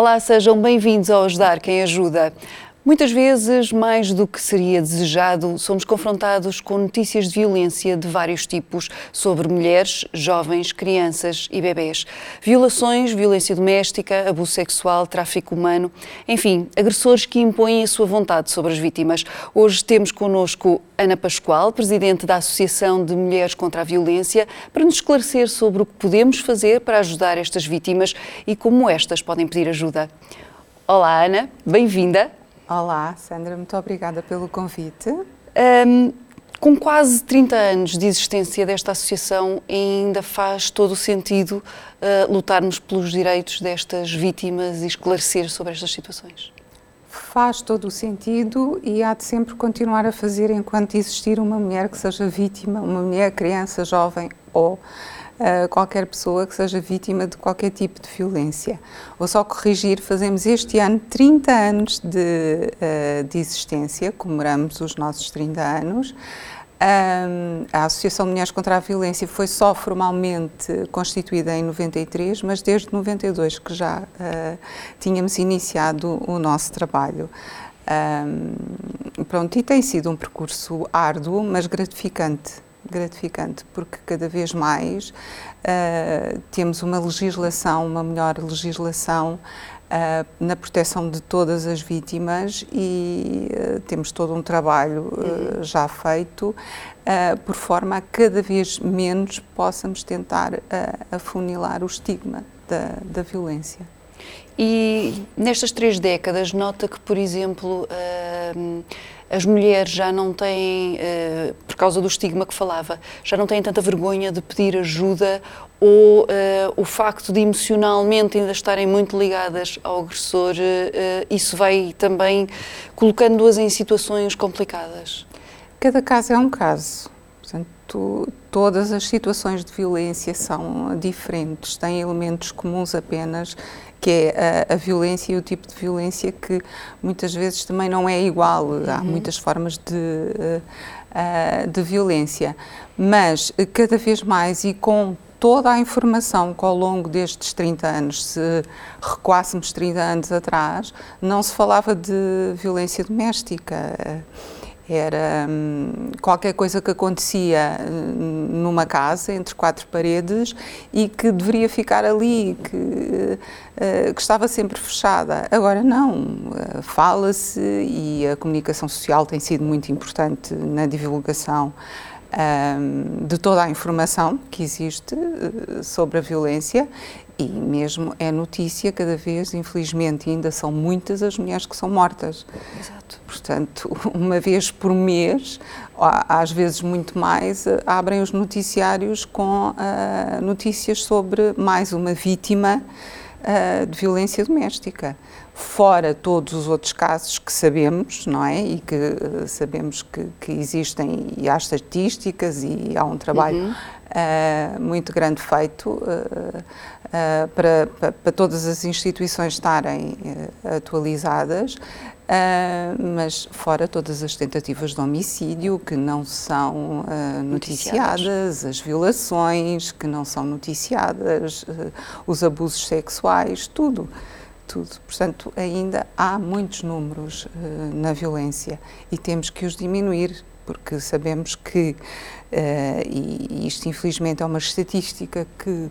Olá, sejam bem-vindos ao Ajudar Quem Ajuda. Muitas vezes, mais do que seria desejado, somos confrontados com notícias de violência de vários tipos sobre mulheres, jovens, crianças e bebés. Violações, violência doméstica, abuso sexual, tráfico humano, enfim, agressores que impõem a sua vontade sobre as vítimas. Hoje temos connosco Ana Pascoal, presidente da Associação de Mulheres contra a Violência, para nos esclarecer sobre o que podemos fazer para ajudar estas vítimas e como estas podem pedir ajuda. Olá, Ana, bem-vinda. Olá, Sandra, muito obrigada pelo convite. Um, com quase 30 anos de existência desta associação, ainda faz todo o sentido uh, lutarmos pelos direitos destas vítimas e esclarecer sobre estas situações? Faz todo o sentido e há de sempre continuar a fazer enquanto existir uma mulher que seja vítima, uma mulher, criança, jovem ou uh, qualquer pessoa que seja vítima de qualquer tipo de violência. Vou só corrigir, fazemos este ano 30 anos de, uh, de existência, comemoramos os nossos 30 anos. Um, a Associação de Mulheres contra a Violência foi só formalmente constituída em 93, mas desde 92 que já uh, tínhamos iniciado o nosso trabalho. Um, pronto, e tem sido um percurso árduo, mas gratificante gratificante, porque cada vez mais uh, temos uma legislação, uma melhor legislação uh, na proteção de todas as vítimas e uh, temos todo um trabalho uhum. já feito por forma a cada vez menos possamos tentar afunilar o estigma da, da violência. E nestas três décadas, nota que, por exemplo, as mulheres já não têm, uh, por causa do estigma que falava, já não têm tanta vergonha de pedir ajuda ou uh, o facto de emocionalmente ainda estarem muito ligadas ao agressor, isso vai também colocando-as em situações complicadas? Cada caso é um caso. Portanto, todas as situações de violência são diferentes, têm elementos comuns apenas que é a, a, violência e o tipo de violência que muitas vezes também não é igual. Uhum. Há muitas formas de, uh, de violência, mas cada vez mais e com toda a informação que ao longo destes 30 anos, se recuássemos 30 anos atrás, não se falava de violência doméstica. Era hum, qualquer coisa que acontecia hum, numa casa, entre quatro paredes, e que deveria ficar ali, que, uh, que estava sempre fechada. Agora, não. Uh, Fala-se e a comunicação social tem sido muito importante na divulgação um, de toda a informação que existe sobre a violência e mesmo é notícia cada vez, infelizmente, ainda são muitas as mulheres que são mortas. Exato. Portanto, uma vez por mês, às vezes muito mais, eh, abrem os noticiários com uh, notícias sobre mais uma vítima uh, de violência doméstica. Fora todos os outros casos que sabemos, não é? E que uh, sabemos que, que, existem e há estatísticas e há um trabalho uhum. muito grande feito uh, para, para, para, todas as instituições estarem uh, atualizadas, uh, mas fora todas as tentativas de homicídio que não são noticiadas, noticiadas, as violações que não são noticiadas, os abusos sexuais, tudo. Tudo. Portanto, ainda há muitos números na violência e temos que os diminuir, porque sabemos que, e isto infelizmente é uma estatística que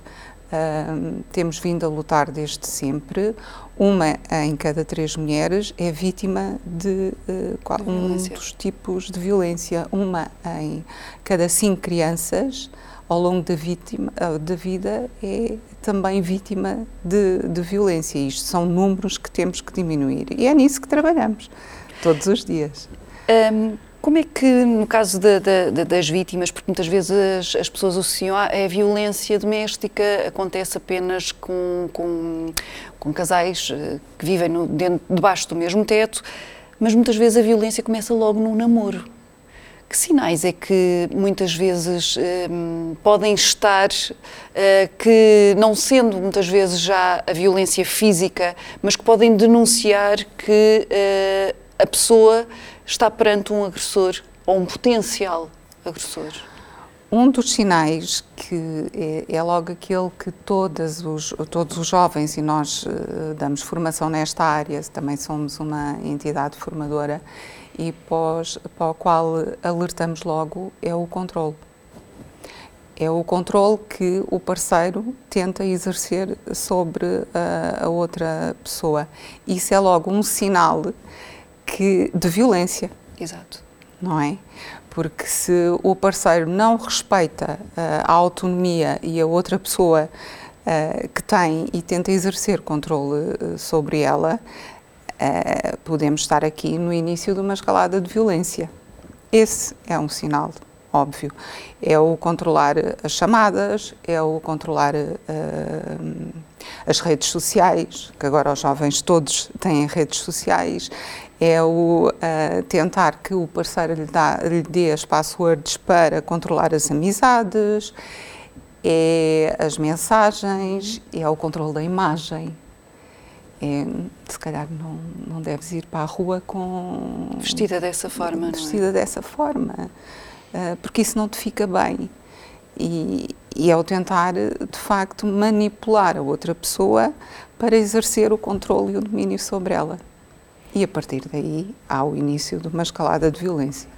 Uh, temos vindo a lutar desde sempre. Uma em cada três mulheres é vítima de, uh, de um dos tipos de violência. Uma em cada cinco crianças ao longo da, vítima, uh, da vida é também vítima de, de violência. Isto são números que temos que diminuir. E é nisso que trabalhamos todos os dias. Um como é que, no caso de, de, das vítimas, porque muitas vezes as, as pessoas associam a, a violência doméstica acontece apenas com, com, com casais eh, que vivem no, dentro, debaixo do mesmo teto, mas muitas vezes a violência começa logo no namoro. Que sinais é que muitas vezes um, eh, podem estar uh, que, não sendo muitas vezes já a violência física, mas que podem denunciar que uh, a pessoa está perante um agressor ou um potencial agressor? um dos sinais que é, é, logo aquele que todos os, todos os jovens, e nós uh, damos formação nesta área, também somos uma entidade formadora, e pós, para o qual alertamos logo, é o controle. É o controle que o parceiro tenta exercer sobre a, a outra pessoa. Isso é logo um sinal que, de violência. Exato. Não é? porque se o parceiro não respeita uh, a autonomia e a outra pessoa uh, que tem e tenta exercer controle uh, sobre ela, podemos estar aqui no início de uma escalada de violência. Esse é um sinal óbvio. É o controlar as chamadas, é o controlar as redes sociais, que agora os jovens todos têm redes sociais, é o uh, tentar que o parceiro lhe, dá, lhe dê as passwords para controlar as amizades, é as mensagens, é o controle da imagem. É, se calhar não, não deves ir para a rua com. Vestida dessa forma, Vestida não é? dessa forma, uh, porque isso não te fica bem. E, e é o tentar, de facto, manipular a outra pessoa para exercer o controle e o domínio sobre ela e a partir daí há o início de uma escalada de violência.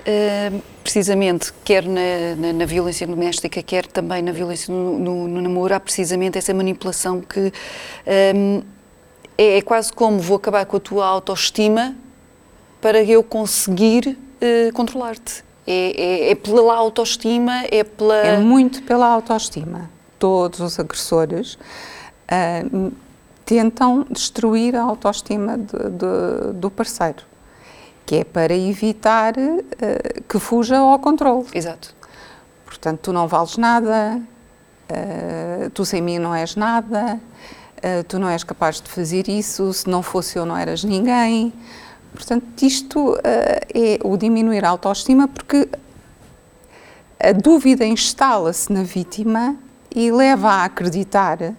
Uh, precisamente, quer na, na, na, violência doméstica, quer também na violência no, no, no namoro, há precisamente essa manipulação que um, é, é, quase como vou acabar com a tua autoestima para eu conseguir uh, controlar-te. É, é, é, pela autoestima, é pela. É muito pela autoestima. Todos os agressores. Uh, tentam destruir a autoestima de, de, do parceiro, que é para evitar uh, que fuja ao controle. Exato. Portanto, tu não vales nada, uh, tu sem mim não és nada, uh, tu não és capaz de fazer isso, se não fosse eu não eras ninguém. Portanto, isto é o diminuir a autoestima porque a dúvida instala-se na vítima e leva a acreditar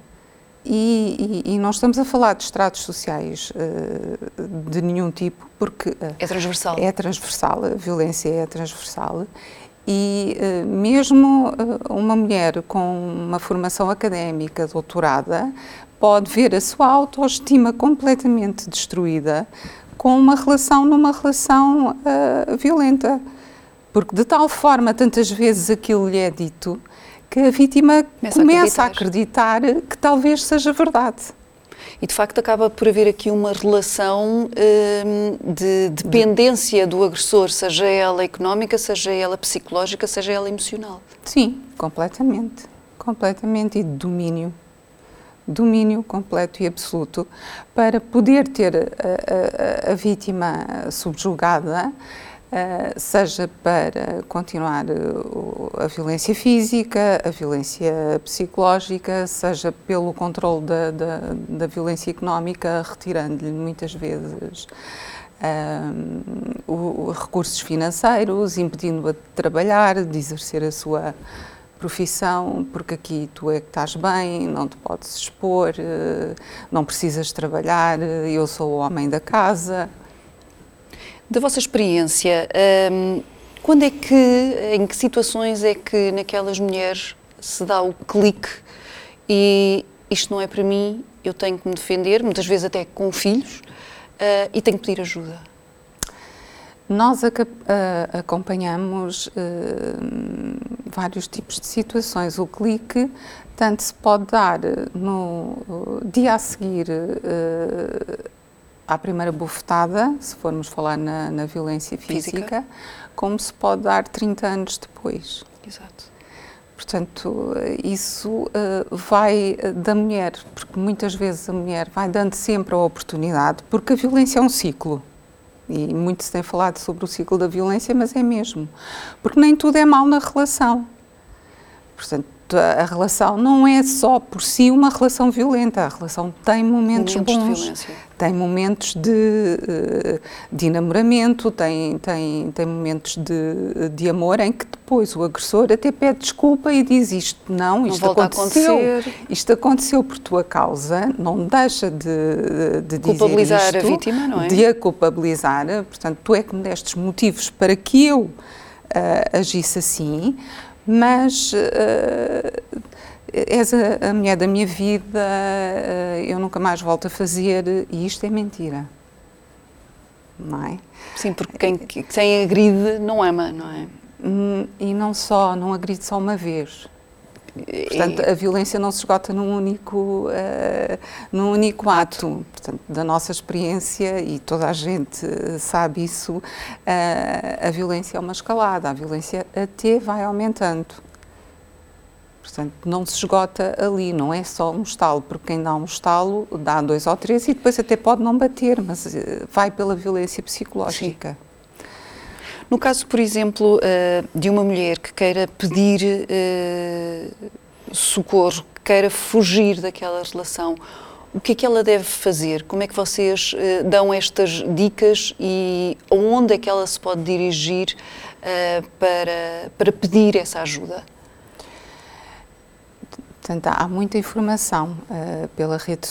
e, e, e, não estamos a falar de estratos sociais uh, de nenhum tipo, porque. Uh, é transversal. É transversal, a violência é transversal. E uh, mesmo uma mulher com uma formação académica, doutorada, pode ver a sua autoestima completamente destruída com uma relação numa relação violenta. Porque de tal forma, tantas vezes aquilo lhe é dito, que a vítima começa, começa a, acreditar. a acreditar que talvez seja verdade. E de facto acaba por haver aqui uma relação hum, de dependência do agressor, seja ela económica, seja ela psicológica, seja ela emocional. Sim, completamente. Completamente. E de domínio. Domínio completo e absoluto para poder ter a, a, a vítima subjugada Uh, seja para continuar uh, a violência física, a violência psicológica, seja pelo controle da, da, da violência económica, retirando-lhe muitas vezes uh, recursos financeiros, impedindo-a de trabalhar, de exercer a sua profissão, porque aqui tu é que estás bem, não te podes expor, não precisas trabalhar, eu sou o homem da casa. Da vossa experiência, um, quando é que, em que situações é que naquelas mulheres se dá o clique e isto não é para mim, eu tenho que me defender, muitas vezes até com filhos, uh, e tenho que pedir ajuda? Nós uh, acompanhamos uh, vários tipos de situações. O clique tanto se pode dar no dia a seguir à primeira bufetada, se formos falar na, na violência física, física, como se pode dar 30 anos depois. Exato. Portanto, isso uh, vai da mulher, porque muitas vezes a mulher vai dando sempre a oportunidade, porque a violência é um ciclo. E muito se tem falado sobre o ciclo da violência, mas é mesmo. Porque nem tudo é mal na relação. Portanto, a relação não é só por si uma relação violenta, a relação tem momentos, momentos bons, tem momentos de, eh, de enamoramento, tem, tem, tem momentos de, de amor em que depois o agressor até pede desculpa e diz isto não, isto não aconteceu, isto aconteceu por tua causa, não deixa de, de culpabilizar dizer isto, a vítima, não é? De a culpabilizar, portanto, tu é que me destes motivos para que eu uh, agisse assim, mas uh, és a, a, mulher da minha vida, uh, eu nunca mais volto a fazer, e isto é mentira. Não é? Sim, porque quem, quem agride não ama, não é? Hum, e não só, não agride só uma vez. Portanto, a violência não se esgota num único, uh, num único ato. Portanto, da nossa experiência, e toda a gente sabe isso, uh, a violência é uma escalada, a violência até vai aumentando. Portanto, não se esgota ali, não é só um estalo, porque quem dá um estalo dá dois ou três e depois até pode não bater, mas eh, vai pela violência psicológica. Sim. No caso, por exemplo, eh, de uma mulher que queira pedir eh, socorro, que queira fugir daquela relação, o que é que ela deve fazer? Como é que vocês eh, dão estas dicas e aonde é que ela se pode dirigir para, para pedir essa ajuda? Portanto, há muita informação uh, pela rede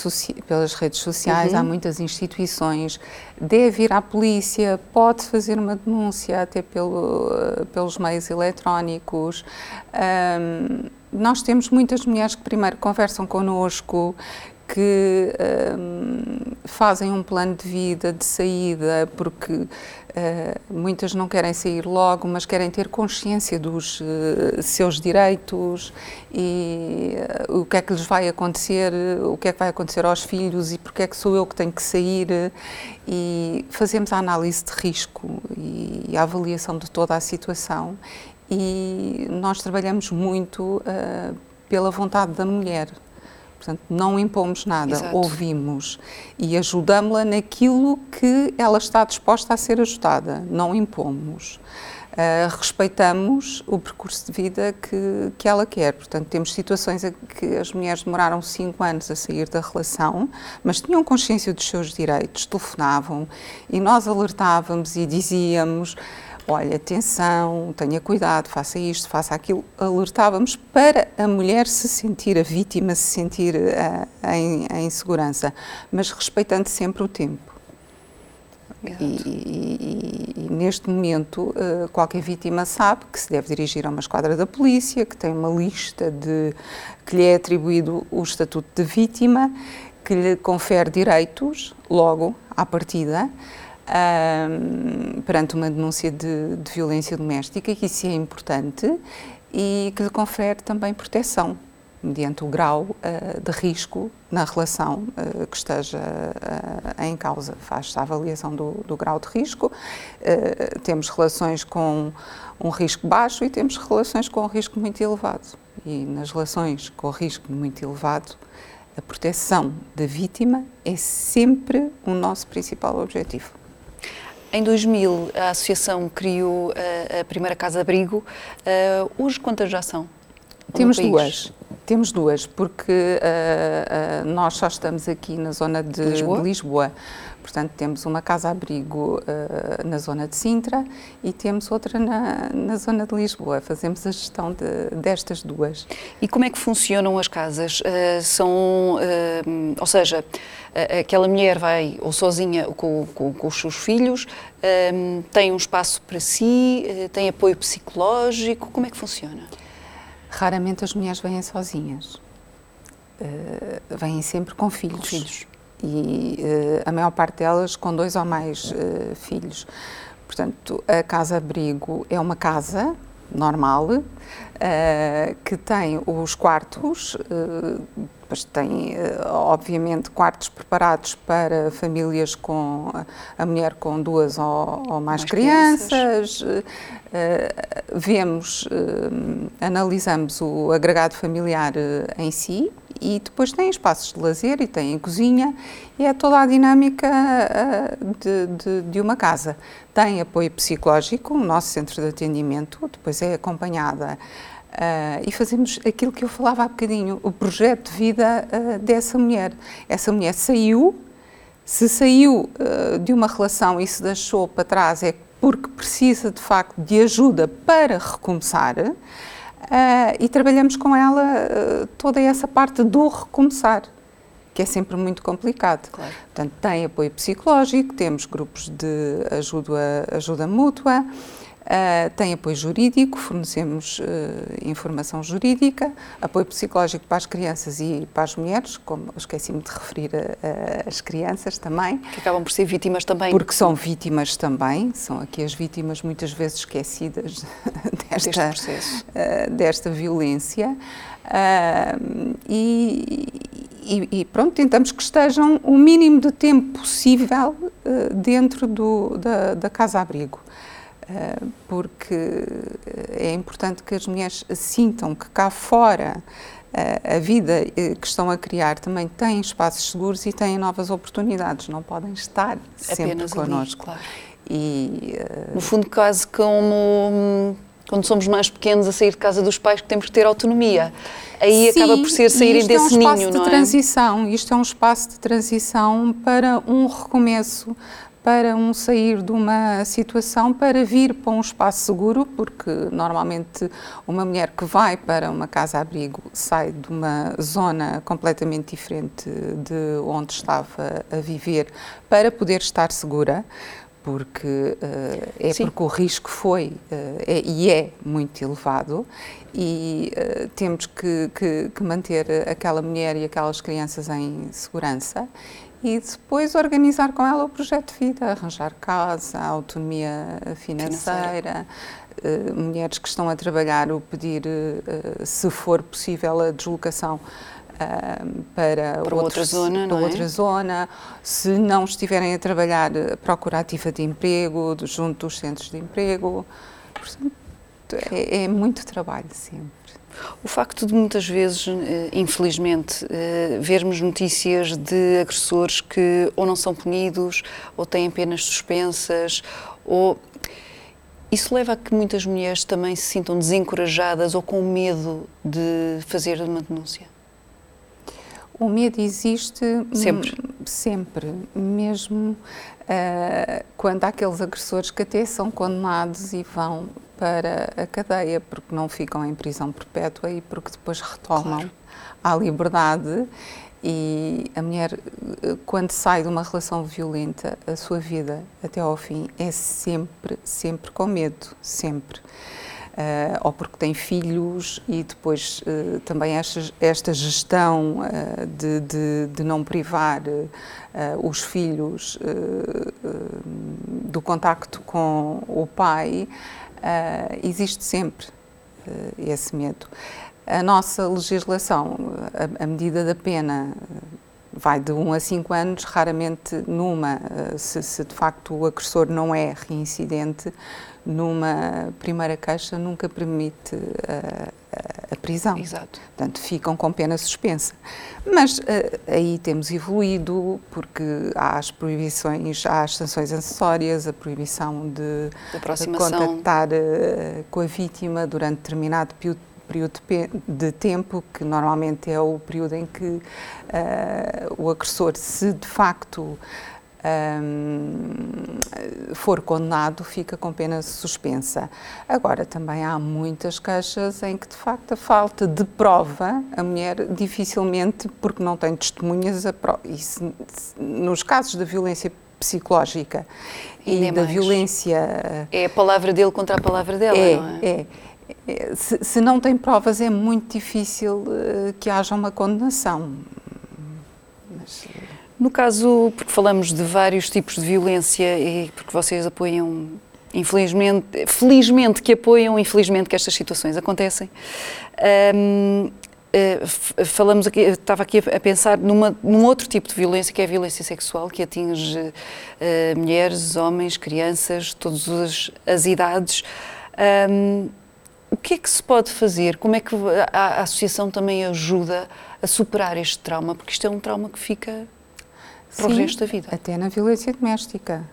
pelas redes sociais, uhum. há muitas instituições. Deve ir à polícia, pode fazer uma denúncia até pelo, uh, pelos meios eletrónicos. Um, nós temos muitas mulheres que primeiro conversam connosco, que um, fazem um plano de vida, de saída, porque uh, muitas não querem sair logo, mas querem ter consciência dos uh, seus direitos e uh, o que é que lhes vai acontecer, o que é que vai acontecer aos filhos e porque é que sou eu que tenho que sair. E fazemos a análise de risco e a avaliação de toda a situação. E nós trabalhamos muito pela vontade da mulher. Portanto, não impomos nada, Exato. ouvimos e ajudamos-la naquilo que ela está disposta a ser ajudada, não impomos. Uh, respeitamos o percurso de vida que, que ela quer. Portanto, temos situações em que as mulheres demoraram cinco anos a sair da relação, mas tinham consciência dos seus direitos, telefonavam e nós alertávamos e dizíamos olha, atenção, tenha cuidado, faça isto, faça aquilo, alertávamos para a mulher se sentir, a vítima se sentir uh, em, em, segurança, mas respeitando sempre o tempo. E, e, e, neste momento, uh, qualquer vítima sabe que se deve dirigir a uma esquadra da polícia, que tem uma lista de que lhe é atribuído o estatuto de vítima, que lhe confere direitos, logo à partida, um, perante uma denúncia de, de, violência doméstica, que isso é importante e que lhe confere também proteção mediante o grau uh, de risco na relação uh, que esteja uh, em causa. Faz-se a avaliação do, do, grau de risco. temos relações com um risco baixo e temos relações com um risco muito elevado. E nas relações com risco muito elevado, a proteção da vítima é sempre o nosso principal objetivo. Em 2000, a associação criou a, a primeira casa-abrigo. Uh, hoje, quantas já são? Temos duas. Temos duas, porque uh, uh, nós só estamos aqui na zona de Lisboa. De Lisboa. Portanto, temos uma casa-abrigo uh, na zona de Sintra e temos outra na, na zona de Lisboa. Fazemos a gestão de, destas duas. E como é que funcionam as casas? São, ou seja, aquela mulher vai ou sozinha com, com, com os seus filhos, tem um espaço para si, tem apoio psicológico, como é que funciona? Raramente as mulheres vêm sozinhas. vêm sempre com filhos. Com filhos e uh, a maior parte delas com dois ou mais uh, filhos. Portanto, a casa-abrigo é uma casa normal uh, que tem os quartos, depois tem, obviamente, quartos preparados para famílias com a mulher com duas ou, ou mais, mais, crianças. crianças. vemos, analisamos o agregado familiar em si e depois tem espaços de lazer e tem cozinha e é toda a dinâmica de, de, de, uma casa. Tem apoio psicológico, o nosso centro de atendimento, depois é acompanhada uh, e fazemos aquilo que eu falava há bocadinho, o projeto de vida uh, dessa mulher. Essa mulher saiu, se saiu de uma relação e se deixou para trás é porque precisa de facto de ajuda para recomeçar. Uh, e trabalhamos com ela uh, toda essa parte do recomeçar, que é sempre muito complicado. Claro. Portanto, tem apoio psicológico, temos grupos de ajuda, ajuda mútua, Uh, tem apoio jurídico, fornecemos uh, informação jurídica, apoio psicológico para as crianças e para as mulheres, como esqueci-me de referir a, a, as crianças também. Que acabam por ser vítimas também. Porque são vítimas também, são aqui as vítimas muitas vezes esquecidas desta, uh, desta violência. E, e, e, pronto, tentamos que estejam o mínimo de tempo possível dentro do, da, da casa-abrigo. Eh, porque é importante que as mulheres sintam que cá fora eh, a vida eh, que estão a criar também tem espaços seguros e têm novas oportunidades, não podem estar sempre Apenas connosco. Ali, claro. E, no fundo, quase como hum, quando somos mais pequenos a sair de casa dos pais que temos que ter autonomia. Aí Sim, acaba por ser saírem desse ninho, não é? Isto é um espaço de transição, isto é um espaço de transição para um recomeço, para um sair de uma situação para vir para um espaço seguro, porque normalmente uma mulher que vai para uma casa-abrigo sai de uma zona completamente diferente de onde estava a viver para poder estar segura porque uh, é Sim. porque o risco foi uh, é, e é muito elevado e uh, temos que, que, que, manter aquela mulher e aquelas crianças em segurança e depois organizar com ela o projeto de vida, arranjar casa, autonomia financeira, financeira. Mulheres que estão a trabalhar, o pedir, se for possível, a deslocação uh, para, para outra zona, para é? outra zona. Se não estiverem a trabalhar, procurar ativa de emprego junto dos centros de emprego. Portanto, é, é muito trabalho sempre. O facto de muitas vezes, eh, infelizmente, eh, vermos notícias de agressores que ou não são punidos, ou têm penas suspensas, ou isso leva a que muitas mulheres também se sintam desencorajadas ou com medo de fazer uma denúncia? O medo existe sempre, sempre, mesmo uh, quando há aqueles agressores que até são condenados e vão para a cadeia, porque não ficam em prisão perpétua e porque depois retomam claro. à liberdade. E a mulher, quando sai de uma relação violenta, a sua vida até ao fim é sempre, sempre com medo, sempre. Uh, ou porque tem filhos e depois uh, também esta, esta gestão uh, de, de, de, não privar os filhos do contacto com o pai existe sempre esse medo. A nossa legislação, a, a, medida da pena vai de 1 a 5 anos, raramente numa, se, se de facto o agressor não é reincidente, numa primeira queixa nunca permite a, a, a prisão. Exato. Portanto, ficam com pena suspensa. Mas uh, aí temos evoluído, porque há as proibições, há as sanções acessórias, a proibição de, de contactar uh, com a vítima durante determinado período período de tempo, que normalmente é o período em que uh, o agressor, se de facto um, for condenado, fica com pena suspensa. Agora, também há muitas queixas em que, de facto, a falta de prova, a mulher dificilmente, porque não tem testemunhas, a prova, e se, nos casos da violência psicológica e, é da mais. violência. É a palavra dele contra a palavra dela, é, não é? É. é se, se, não tem provas, é muito difícil uh, que haja uma condenação. Mas, no caso, porque falamos de vários tipos de violência e porque vocês apoiam, infelizmente, felizmente que apoiam, infelizmente que estas situações acontecem. Um, Uh, falamos aqui, estava aqui a pensar numa, num outro tipo de violência que é a violência sexual que atinge uh, mulheres, homens, crianças, todas as, as idades. Um, o que é que se pode fazer? Como é que a, a associação também ajuda a superar este trauma? Porque isto é um trauma que fica para Sim, o resto da vida. Até na violência doméstica.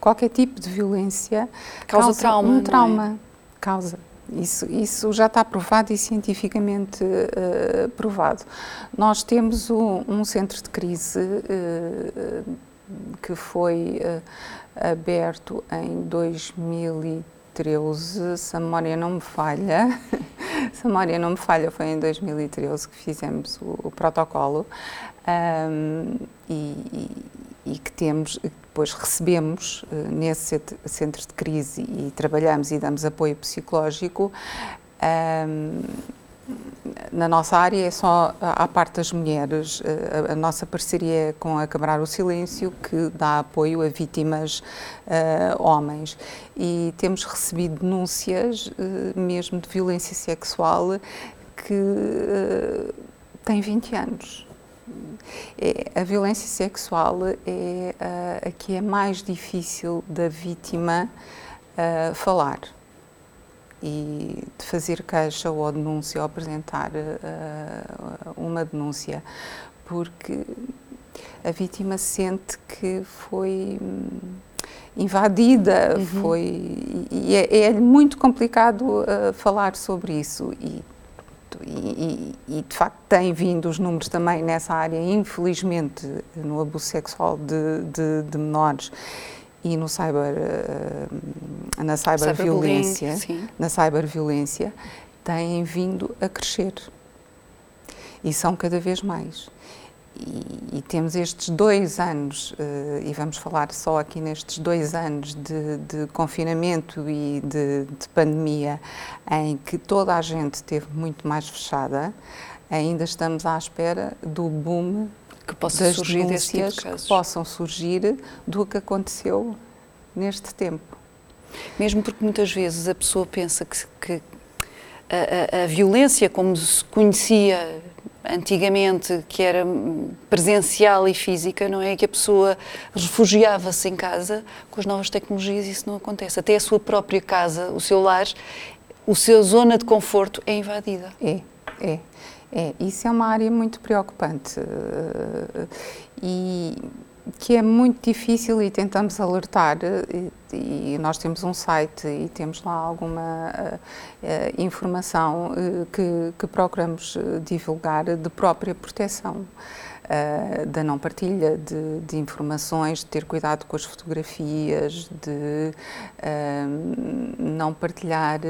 Qualquer tipo de violência causa, causa trauma. Um é? trauma. É? Causa. Isso, isso já está provado e cientificamente uh, provado. Nós temos um, um centro de crise uh, que foi uh, aberto em 2013, se a memória não me falha, se a memória não me falha, foi em 2013 que fizemos o, o protocolo. Um, e, e que temos, depois recebemos uh, nesse centro de crise e trabalhamos e damos apoio psicológico. Um, na nossa área é só à parte das mulheres. A, a nossa parceria é com a Câmara Silêncio, que dá apoio a vítimas uh, homens. E temos recebido denúncias, uh, mesmo de violência sexual, que uh, têm 20 anos. É, a violência sexual é a que é mais difícil da vítima falar e de fazer queixa ou denúncia ou apresentar uh, uma denúncia, porque a vítima sente que foi hum, invadida, uhum. foi e é, é, muito complicado uh, falar sobre isso e, e, e, de facto tem vindo os números também nessa área, infelizmente, no abuso sexual de, de, de menores e no cyber, uh, na cyberviolência, cyber na cyberviolência, têm vindo a crescer. E são cada vez mais. E, e temos estes dois anos, uh, e vamos falar só aqui nestes dois anos de, de confinamento e de, de, pandemia, em que toda a gente esteve muito mais fechada, ainda estamos à espera do boom que possa das surgir desse tipo de casos. que possam surgir do que aconteceu neste tempo. Mesmo porque muitas vezes a pessoa pensa que, que a, a, a, violência como se conhecia antigamente, que era presencial e física, não é? Que a pessoa refugiava-se em casa, com as novas tecnologias isso não acontece. Até a sua própria casa, o seu lar, o seu zona de conforto é invadida. É, é. É, isso é uma área muito preocupante eh, e que é muito difícil e tentamos alertar e, e nós temos um site e temos lá alguma uh, informação uh, que, que, procuramos divulgar de própria proteção. Uh, da não partilha de, de, informações, de ter cuidado com as fotografias, de não partilhar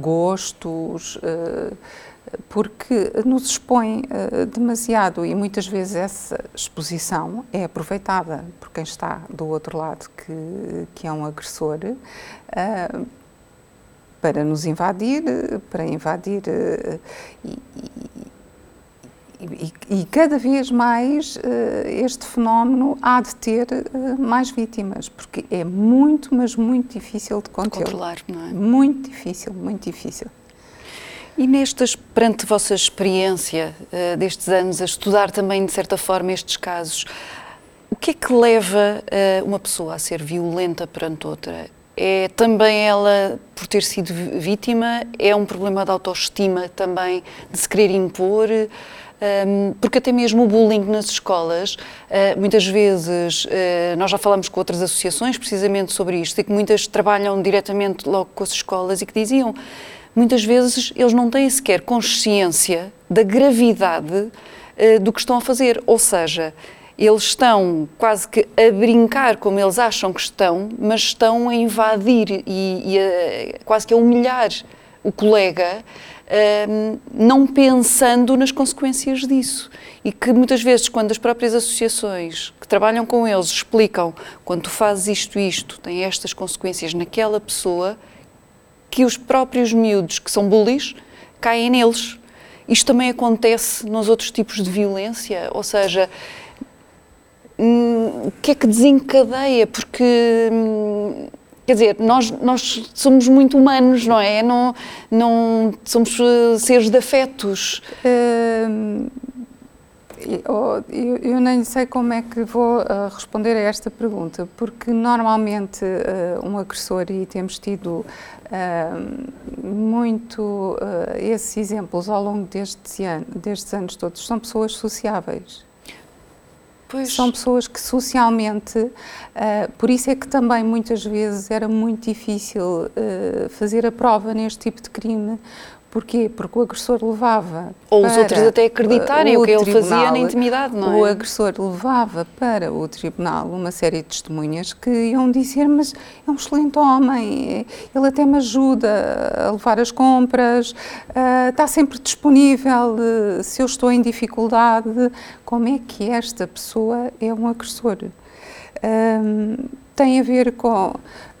gostos porque nos expõe uh, demasiado e muitas vezes essa exposição é aproveitada por quem está do outro lado, que, que é um agressor, uh, para nos invadir, para invadir uh, e, e, e, cada vez mais este fenómeno há de ter mais vítimas, porque é muito, mas muito difícil de conter. Controlar, não é? Muito difícil, muito difícil. E nestas, perante a vossa experiência uh, destes anos, a estudar também, de certa forma, estes casos, o que é que leva uh, uma pessoa a ser violenta perante outra? É também ela, por ter sido vítima, é um problema de autoestima também, de se querer impor? Um, ehm, porque até mesmo o bullying nas escolas, uh, muitas vezes, uh, nós já falamos com outras associações precisamente sobre isto, e que muitas trabalham diretamente logo com as escolas e que diziam muitas vezes eles não têm sequer consciência da gravidade uh, do que estão a fazer. Ou seja, eles estão quase que a brincar como eles acham que estão, mas estão a invadir e, e a, quase que a humilhar o colega, uh, não pensando nas consequências disso. E que muitas vezes, quando as próprias associações que trabalham com eles explicam quando tu fazes isto, isto, tem estas consequências naquela pessoa, que os próprios miúdos que são bullies caem neles. Isto também acontece nos outros tipos de violência, ou seja, hum, o que é que desencadeia? Porque, hum, quer dizer, nós, nós somos muito humanos, não é? Não, não somos eh, seres de afetos. Hum, eu, eu, nem sei como é que vou uh, responder a esta pergunta, porque normalmente uh, um agressor, e temos tido uh, muito esses exemplos ao longo destes anos todos, são pessoas sociáveis. Pois. São pessoas que socialmente, uh, por isso é que também muitas vezes era muito difícil uh, fazer a prova neste tipo de crime, Porquê? Porque o agressor levava. Ou os outros até acreditarem o, que ele fazia na intimidade, não é? O agressor levava para o tribunal uma série de testemunhas que iam dizer: Mas é um excelente homem, ele até me ajuda a levar as compras, uh, está sempre disponível uh, se eu estou em dificuldade. Como é que esta pessoa é um agressor? Tem a ver com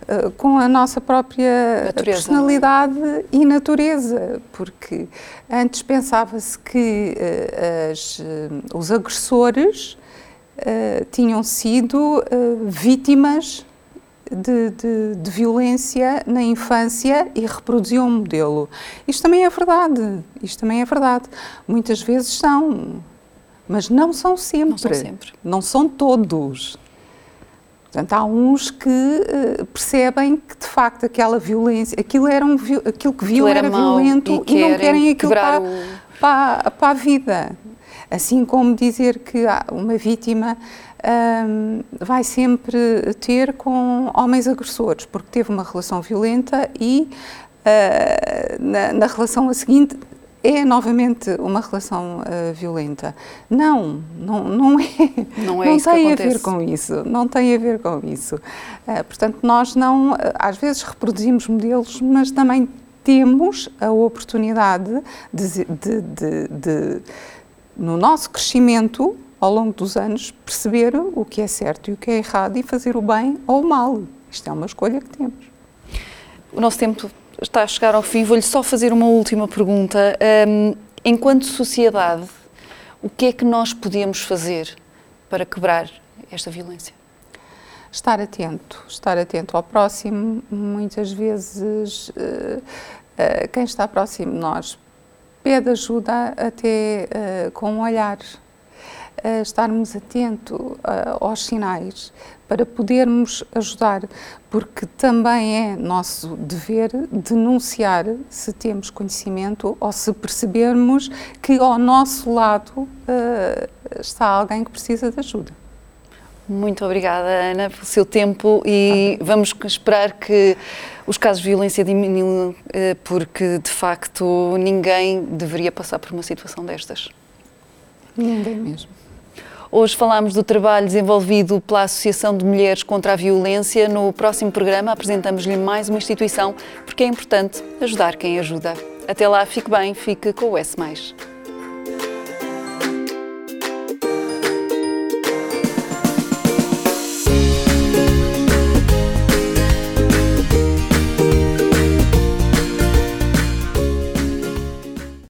eh, com a nossa própria natureza. personalidade e natureza, porque antes pensava-se que uh, as, uh, os agressores tinham sido vítimas de, de, de, violência na infância e reproduziam um modelo. Isto também é verdade, isto também é verdade. Muitas vezes são, mas não são sempre. Não são sempre. Não são todos. Portanto, há uns que uh, percebem que de facto aquela violência, aquilo, era um, aquilo que viam era, era violento e, e, não querem aquilo para, o... para, para, a vida. Assim como dizer que uma vítima um, vai sempre ter com homens agressores, porque teve uma relação violenta e uh, na, na relação a seguinte é novamente uma relação uh, violenta. Não, não, não é. Não é não isso tem a ver com isso. Não tem a ver com isso. Uh, portanto, nós não, uh, às vezes reproduzimos modelos, mas também temos a oportunidade de, de, de, de no nosso crescimento ao longo dos anos, perceber o que é certo e o que é errado e fazer o bem ou o mal. Isto é uma escolha que temos. O nosso tempo está a chegar ao fim, vou-lhe só fazer uma última pergunta. Um, enquanto sociedade, o que é que nós podemos fazer para quebrar esta violência? Estar atento, estar atento ao próximo. Muitas vezes, uh, uh, quem está próximo de nós pede ajuda até uh, com um olhar estarmos atentos uh, aos sinais para podermos ajudar, porque também é nosso dever denunciar se temos conhecimento ou se percebermos que ao nosso lado uh, está alguém que precisa de ajuda. Muito obrigada, Ana, pelo seu tempo e vamos esperar que os casos de violência diminuam, eh, porque de facto ninguém deveria passar por uma situação destas. Ninguém mesmo. Hoje falámos do trabalho desenvolvido pela Associação de Mulheres contra a Violência. No próximo programa apresentamos-lhe mais uma instituição, porque é importante ajudar quem ajuda. Até lá, fique bem, fique com o S.